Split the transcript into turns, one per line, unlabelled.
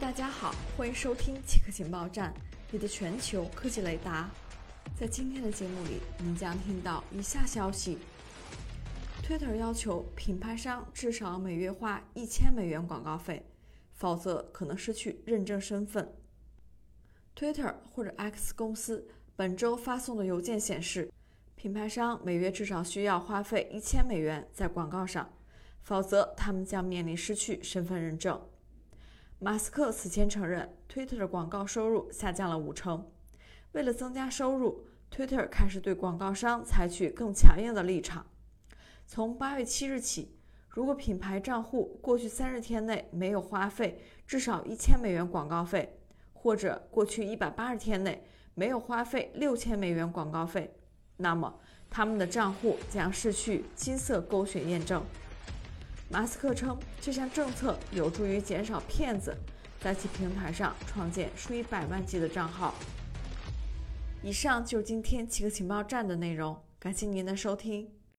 大家好，欢迎收听奇客情报站，你的全球科技雷达。在今天的节目里，您将听到以下消息：Twitter 要求品牌商至少每月花一千美元广告费，否则可能失去认证身份。Twitter 或者 X 公司本周发送的邮件显示，品牌商每月至少需要花费一千美元在广告上，否则他们将面临失去身份认证。马斯克此前承认，Twitter 的广告收入下降了五成。为了增加收入，Twitter 开始对广告商采取更强硬的立场。从八月七日起，如果品牌账户过去三十天内没有花费至少一千美元广告费，或者过去一百八十天内没有花费六千美元广告费，那么他们的账户将失去金色勾选验证。马斯克称，这项政策有助于减少骗子在其平台上创建数以百万计的账号。以上就是今天七个情报站的内容，感谢您的收听。